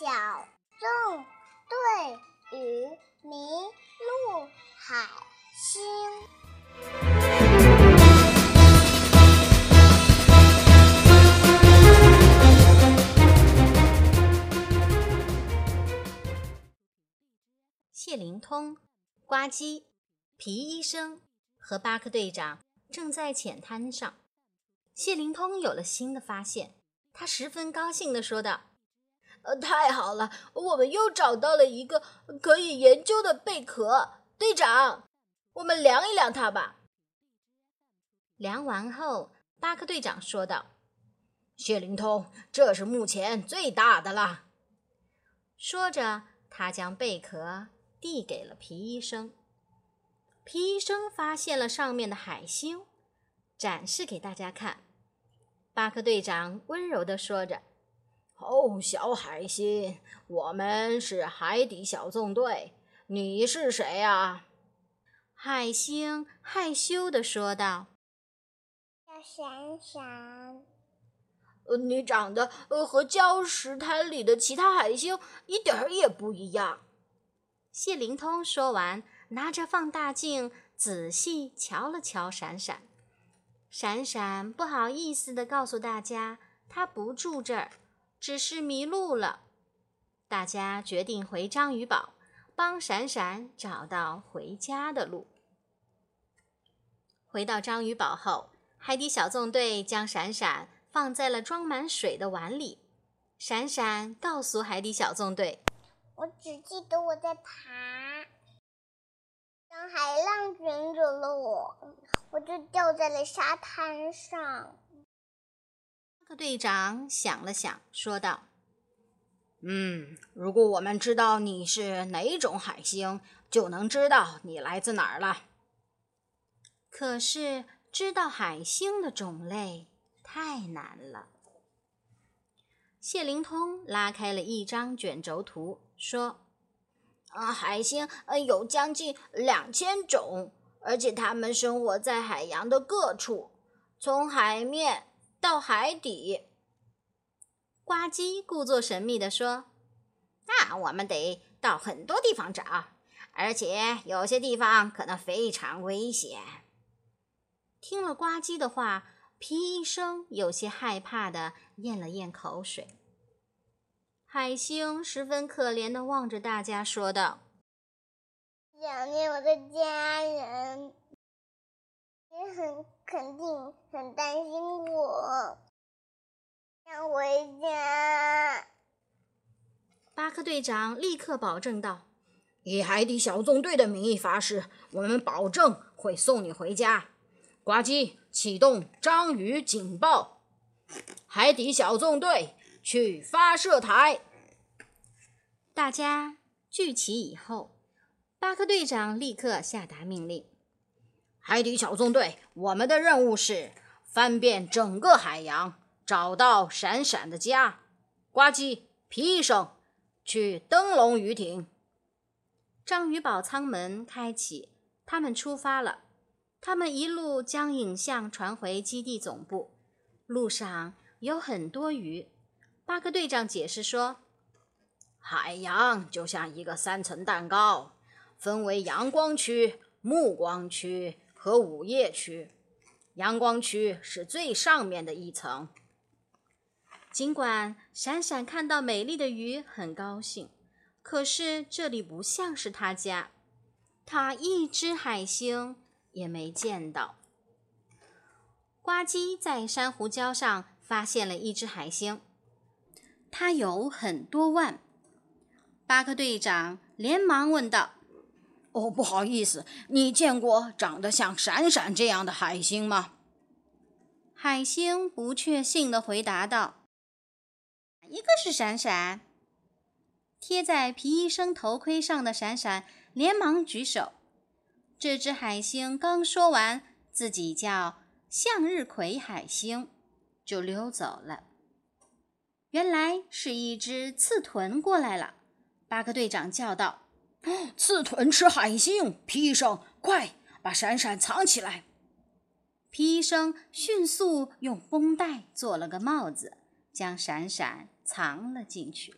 小纵队与迷路海星。谢灵通、呱唧、皮医生和巴克队长正在浅滩上。谢灵通有了新的发现，他十分高兴地说道：“呃，太好了，我们又找到了一个可以研究的贝壳。队长，我们量一量它吧。”量完后，巴克队长说道：“谢灵通，这是目前最大的了。”说着，他将贝壳。递给了皮医生。皮医生发现了上面的海星，展示给大家看。巴克队长温柔地说着：“哦，小海星，我们是海底小纵队，你是谁呀？”海星害羞地说道：“叫闪闪。”“呃，你长得呃和礁石滩里的其他海星一点儿也不一样。”谢灵通说完，拿着放大镜仔细瞧了瞧闪闪。闪闪不好意思地告诉大家，他不住这儿，只是迷路了。大家决定回章鱼堡，帮闪闪找到回家的路。回到章鱼堡后，海底小纵队将闪闪放在了装满水的碗里。闪闪告诉海底小纵队。我只记得我在爬，当海浪卷走了我，我就掉在了沙滩上。队长想了想，说道：“嗯，如果我们知道你是哪种海星，就能知道你来自哪儿了。可是知道海星的种类太难了。”谢灵通拉开了一张卷轴图。说：“啊，海星呃有将近两千种，而且它们生活在海洋的各处，从海面到海底。”呱唧故作神秘地说：“那我们得到很多地方找，而且有些地方可能非常危险。”听了呱唧的话，皮医生有些害怕的咽了咽口水。海星十分可怜的望着大家，说道：“想念我的家人，也很肯定很担心我，想回家。”巴克队长立刻保证道：“以海底小纵队的名义发誓，我们保证会送你回家。”呱唧，启动章鱼警报！海底小纵队。去发射台！大家聚齐以后，巴克队长立刻下达命令：“海底小纵队，我们的任务是翻遍整个海洋，找到闪闪的家。”呱唧，皮医生，去灯笼鱼艇。章鱼堡舱门开启，他们出发了。他们一路将影像传回基地总部。路上有很多鱼。巴克队长解释说：“海洋就像一个三层蛋糕，分为阳光区、暮光区和午夜区。阳光区是最上面的一层。”尽管闪闪看到美丽的鱼很高兴，可是这里不像是他家，他一只海星也没见到。呱唧在珊瑚礁上发现了一只海星。它有很多万。巴克队长连忙问道：“哦，不好意思，你见过长得像闪闪这样的海星吗？”海星不确信地回答道：“一个是闪闪。”贴在皮医生头盔上的闪闪连忙举手。这只海星刚说完自己叫向日葵海星，就溜走了。原来是一只刺豚过来了，巴克队长叫道：“刺豚吃海星！皮医生，快把闪闪藏起来！”皮医生迅速用绷带做了个帽子，将闪闪藏了进去。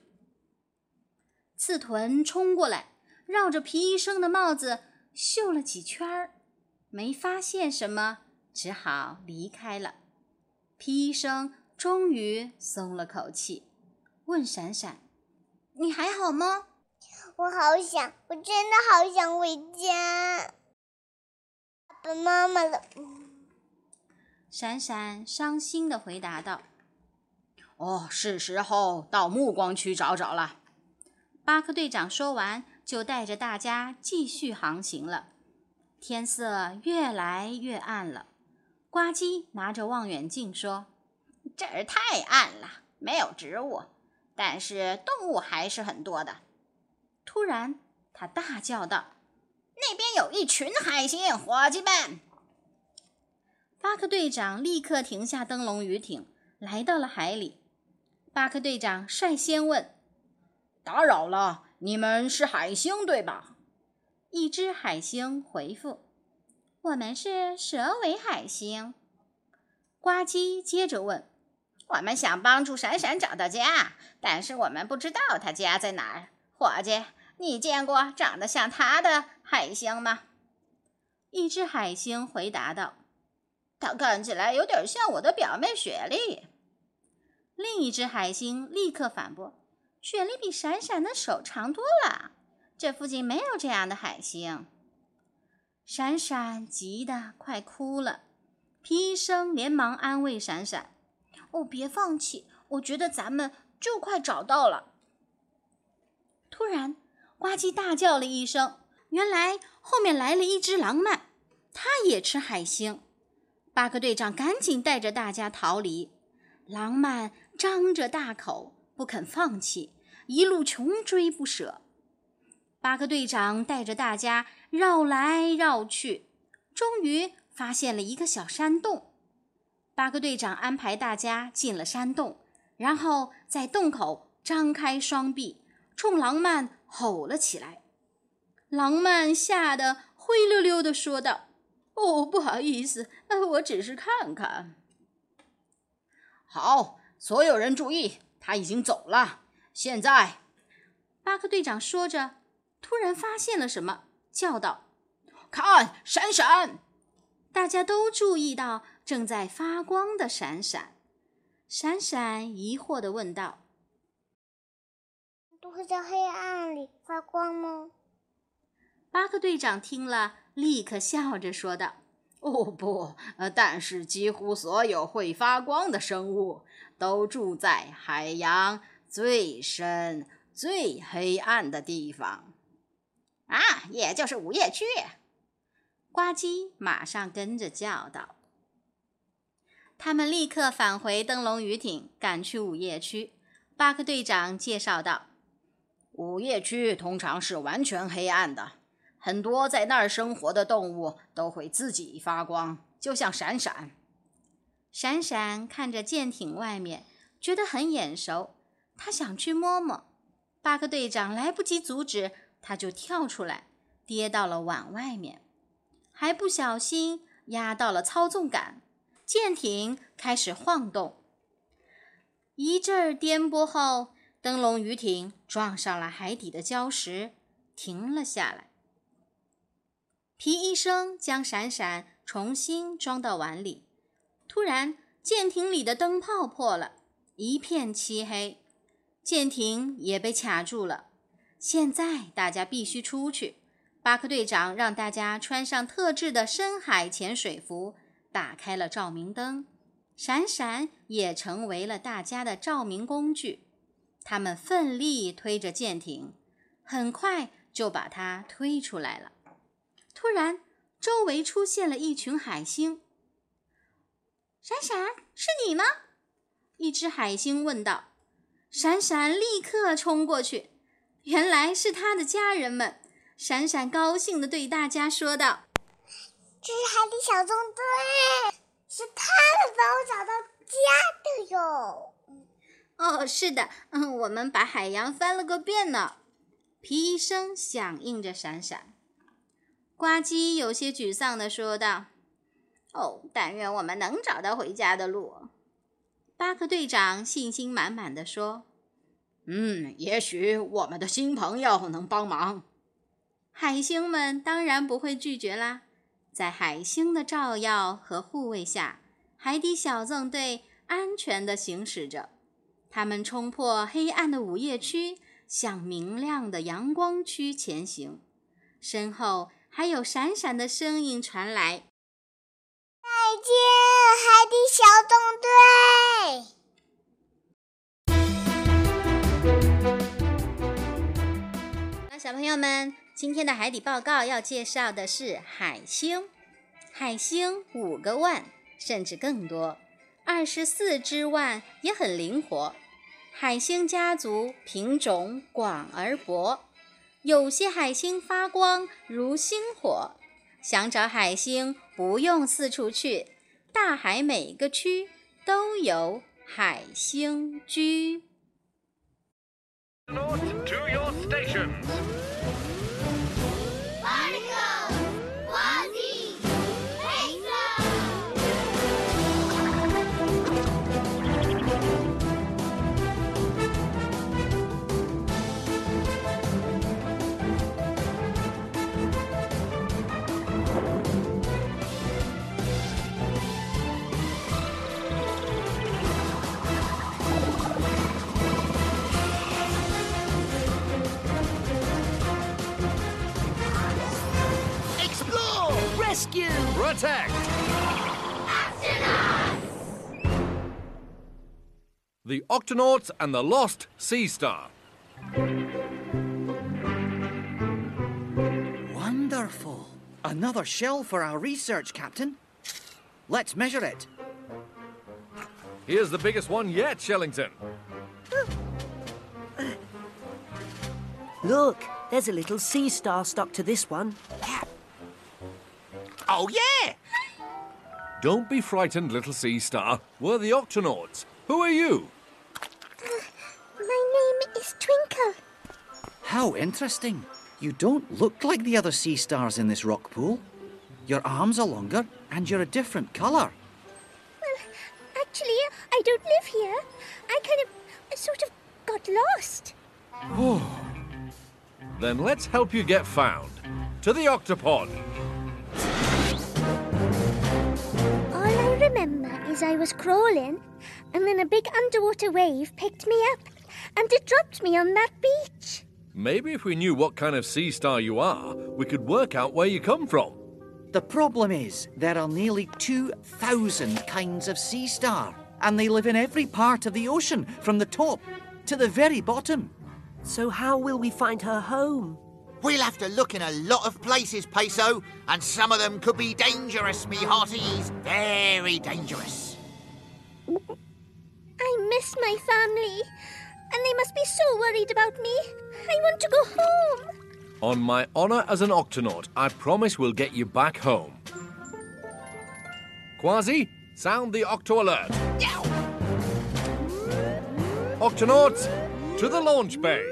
刺豚冲过来，绕着皮医生的帽子嗅了几圈儿，没发现什么，只好离开了。皮医生终于松了口气，问闪闪：“你还好吗？”“我好想，我真的好想回家，爸爸妈妈了。”闪闪伤心的回答道：“哦，是时候到暮光区找找了。”巴克队长说完，就带着大家继续航行了。天色越来越暗了，呱唧拿着望远镜说：“这儿太暗了，没有植物，但是动物还是很多的。”突然，他大叫道：“那边有一群海星，伙计们！”巴克队长立刻停下灯笼鱼艇，来到了海里。巴克队长率先问。打扰了，你们是海星对吧？一只海星回复：“我们是蛇尾海星。”呱唧接着问：“我们想帮助闪闪找到家，但是我们不知道他家在哪儿。伙计，你见过长得像他的海星吗？”一只海星回答道：“他看起来有点像我的表妹雪莉。”另一只海星立刻反驳。雪莉比闪闪的手长多了，这附近没有这样的海星。闪闪急得快哭了，皮医生连忙安慰闪闪：“哦，别放弃，我觉得咱们就快找到了。”突然，呱唧大叫了一声，原来后面来了一只狼鳗，它也吃海星。巴克队长赶紧带着大家逃离，狼鳗张着大口。不肯放弃，一路穷追不舍。巴克队长带着大家绕来绕去，终于发现了一个小山洞。巴克队长安排大家进了山洞，然后在洞口张开双臂，冲狼曼吼了起来。狼曼吓得灰溜溜地说道：“哦，不好意思，我只是看看。”好，所有人注意。他已经走了。现在，巴克队长说着，突然发现了什么，叫道：“看，闪闪！”大家都注意到正在发光的闪闪。闪闪疑惑地问道：“都会在黑暗里发光吗？”巴克队长听了，立刻笑着说道。哦不，呃，但是几乎所有会发光的生物都住在海洋最深、最黑暗的地方，啊，也就是午夜区。呱唧马上跟着叫道。他们立刻返回灯笼鱼艇，赶去午夜区。巴克队长介绍道：“午夜区通常是完全黑暗的。”很多在那儿生活的动物都会自己发光，就像闪闪。闪闪看着舰艇外面，觉得很眼熟，他想去摸摸。巴克队长来不及阻止，他就跳出来，跌到了碗外面，还不小心压到了操纵杆，舰艇开始晃动。一阵颠簸后，灯笼鱼艇撞上了海底的礁石，停了下来。皮医生将闪闪重新装到碗里。突然，舰艇里的灯泡破了，一片漆黑，舰艇也被卡住了。现在大家必须出去。巴克队长让大家穿上特制的深海潜水服，打开了照明灯。闪闪也成为了大家的照明工具。他们奋力推着舰艇，很快就把它推出来了。突然，周围出现了一群海星。闪闪，是你吗？一只海星问道。闪闪立刻冲过去，原来是他的家人们。闪闪高兴地对大家说道：“这是海底小纵队，是他们帮我找到家的哟。”哦，是的，嗯，我们把海洋翻了个遍呢。皮医生响应着闪闪。呱唧有些沮丧地说道：“哦，但愿我们能找到回家的路。”巴克队长信心满满地说：“嗯，也许我们的新朋友能帮忙。海星们当然不会拒绝啦。在海星的照耀和护卫下，海底小纵队安全地行驶着。他们冲破黑暗的午夜区，向明亮的阳光区前行。身后还有闪闪的声音传来：“再见，海底小纵队。”小朋友们，今天的海底报告要介绍的是海星。海星五个腕，甚至更多，二十四只腕也很灵活。海星家族品种广而博，有些海星发光如星火。想找海星，不用四处去，大海每个区都有海星居。To your stations. Rescue! Protect! The Octonauts and the Lost Sea Star. Wonderful. Another shell for our research, Captain. Let's measure it. Here's the biggest one yet, Shellington. Look, there's a little sea star stuck to this one. Oh, yeah! Don't be frightened, little sea star. We're the Octonauts. Who are you? My name is Twinkle. How interesting. You don't look like the other sea stars in this rock pool. Your arms are longer and you're a different colour. Well, actually, I don't live here. I kind of, sort of, got lost. Oh. Then let's help you get found. To the Octopod. Remember is I was crawling, and then a big underwater wave picked me up, and it dropped me on that beach. Maybe if we knew what kind of sea star you are, we could work out where you come from. The problem is there are nearly 2,000 kinds of sea star, and they live in every part of the ocean, from the top to the very bottom. So how will we find her home? We'll have to look in a lot of places, Peso, and some of them could be dangerous, me hearties. Very dangerous. I miss my family, and they must be so worried about me. I want to go home. On my honor as an Octonaut, I promise we'll get you back home. Quasi, sound the Octo alert. Octonauts, to the launch bay.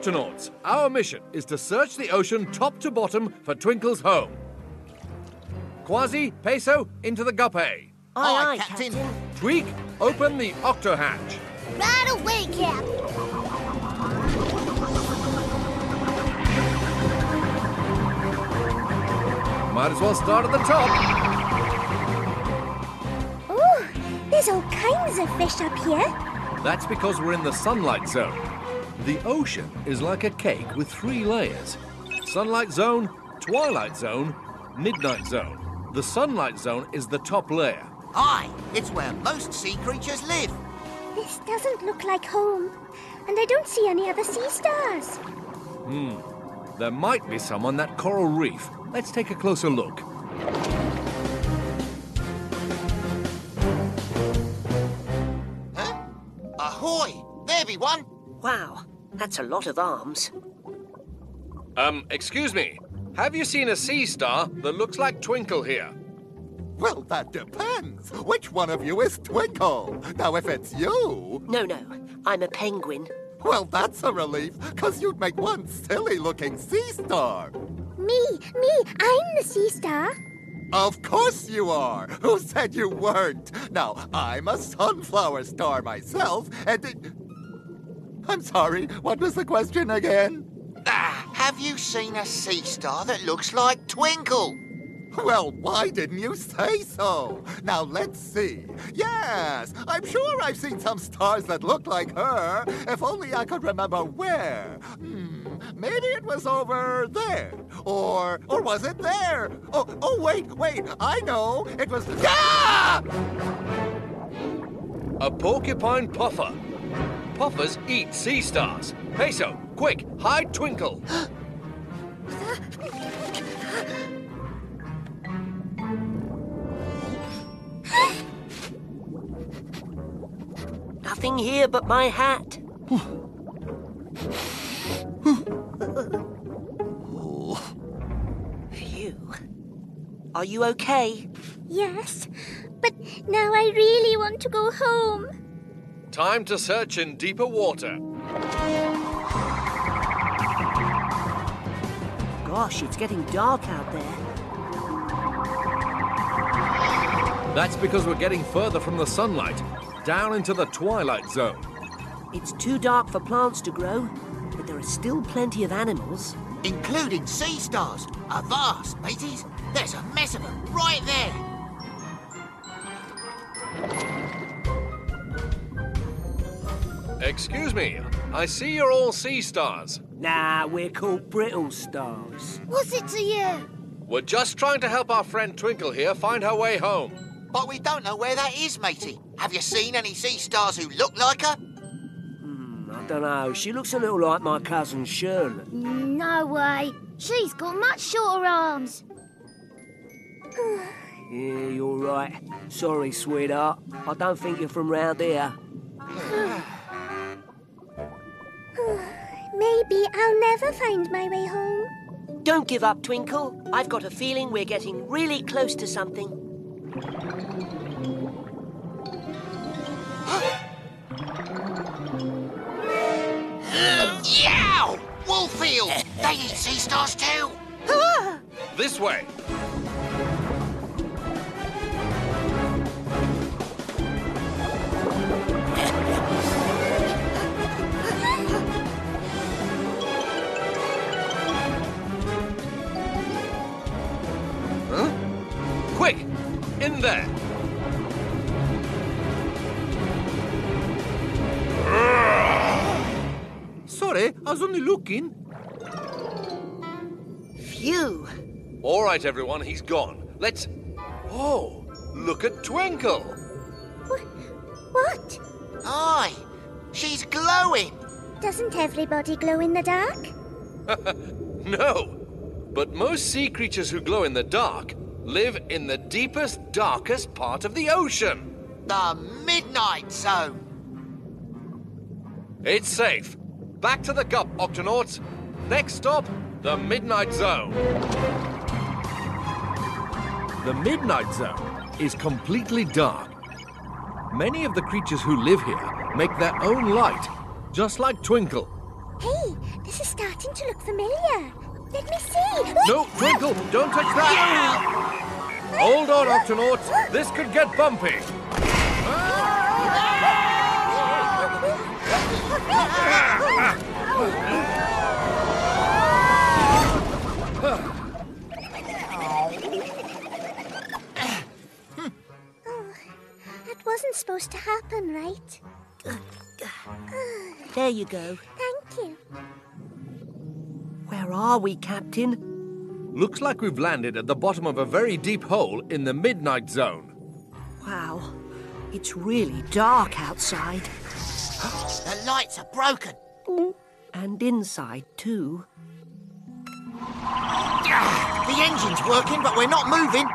Octonauts, our mission is to search the ocean top to bottom for Twinkle's home. Quasi, Peso, into the guppy. Aye, Aye, aye, Captain. Captain. Tweak, open the octo hatch. Right away, Cap. Might as well start at the top. Oh, there's all kinds of fish up here. That's because we're in the sunlight zone. The ocean is like a cake with three layers sunlight zone, twilight zone, midnight zone. The sunlight zone is the top layer. Aye, it's where most sea creatures live. This doesn't look like home, and I don't see any other sea stars. Hmm. There might be some on that coral reef. Let's take a closer look. Huh? Ahoy! There be one. Wow, that's a lot of arms. Um, excuse me. Have you seen a sea star that looks like Twinkle here? Well, that depends. Which one of you is Twinkle? Now, if it's you, No, no, I'm a penguin. well, that's a relief, because you'd make one silly looking sea star. Me? Me, me, I'm the sea star. Of course you are. Who said you weren't? Now, I'm a sunflower star myself, and. It... I'm sorry, what was the question again? Ah, have you seen a sea star that looks like Twinkle? Well, why didn't you say so? Now let's see. Yes, I'm sure I've seen some stars that look like her. If only I could remember where. Hmm, maybe it was over there. Or or was it there? Oh, oh wait, wait. I know. It was Ah! A porcupine puffer. Puffers eat sea stars. Peso, quick, hide Twinkle. Nothing here but my hat. Phew. Are you okay? Yes, but now I really want to go home. Time to search in deeper water. Gosh, it's getting dark out there. That's because we're getting further from the sunlight, down into the twilight zone. It's too dark for plants to grow, but there are still plenty of animals. Including sea stars. A vast, mateys. There's a mess of them right there. Excuse me, I see you're all sea stars. Nah, we're called brittle stars. What's it to you? We're just trying to help our friend Twinkle here find her way home. But we don't know where that is, matey. Have you seen any sea stars who look like her? Hmm, I don't know. She looks a little like my cousin Shirley. No way. She's got much shorter arms. Yeah, you're right. Sorry, sweetheart. I don't think you're from round here. I'll never find my way home. Don't give up, Twinkle. I've got a feeling we're getting really close to something. Yow! Woolfield! they eat sea stars too. Ah! This way. Was only looking. Phew. All right, everyone, he's gone. Let's. Oh, look at Twinkle! What? What? Aye, she's glowing. Doesn't everybody glow in the dark? No! But most sea creatures who glow in the dark live in the deepest, darkest part of the ocean. The Midnight Zone. It's safe. Back to the Gup, Octonauts. Next stop, the Midnight Zone. The Midnight Zone is completely dark. Many of the creatures who live here make their own light, just like Twinkle. Hey, this is starting to look familiar. Let me see. No, Twinkle, don't touch that! Hold on, Octonauts. This could get bumpy. That wasn't supposed to happen, right? There you go. Thank you. Where are we, Captain? Looks like we've landed at the bottom of a very deep hole in the Midnight Zone. Wow. It's really dark outside. The lights are broken. And inside, too. The engine's working, but we're not moving.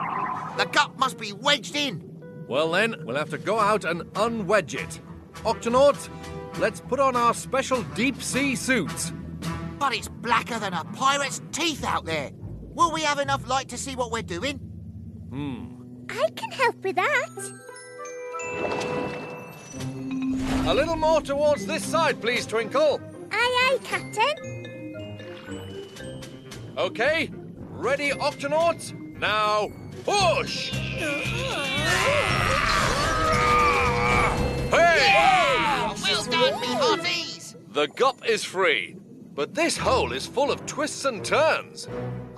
The gut must be wedged in. Well, then, we'll have to go out and unwedge it. Octonauts, let's put on our special deep sea suits. But it's blacker than a pirate's teeth out there. Will we have enough light to see what we're doing? Hmm. I can help with that. A little more towards this side, please, Twinkle. Aye, aye, Captain. Okay, Ready, Octonauts? Now, push! Uh-huh. Hey! Well done, me hearties! The gup is free, but this hole is full of twists and turns.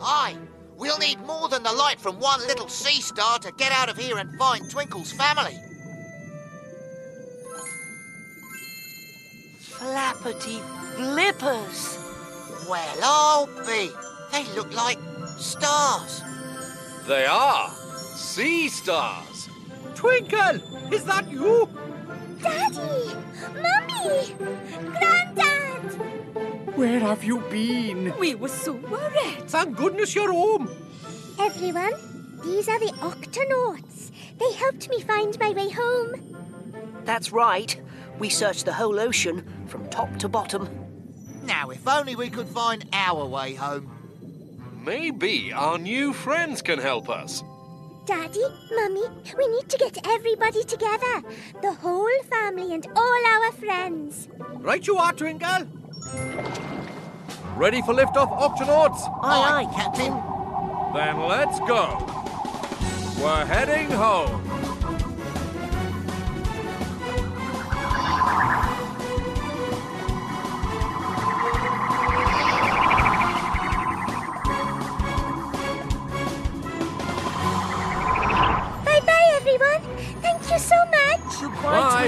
Aye, we'll need more than the light from one little sea star to get out of here and find Twinkle's family. Flappity flippers. Well, I'll be. They look like stars. They are sea stars. Twinkle, is that you? Daddy! Mummy! Granddad! Where have you been? We were so worried. Thank goodness you're home. Everyone, these are the Octonauts. They helped me find my way home. That's right. We searched the whole ocean from top to bottom. Now, if only we could find our way home. Maybe our new friends can help us. Daddy, Mummy, we need to get everybody together. The whole family and all our friends. Right you are, Twinkle. Ready for liftoff, Octonauts? Aye, aye, Captain. Then let's go. We're heading home.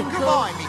Come on.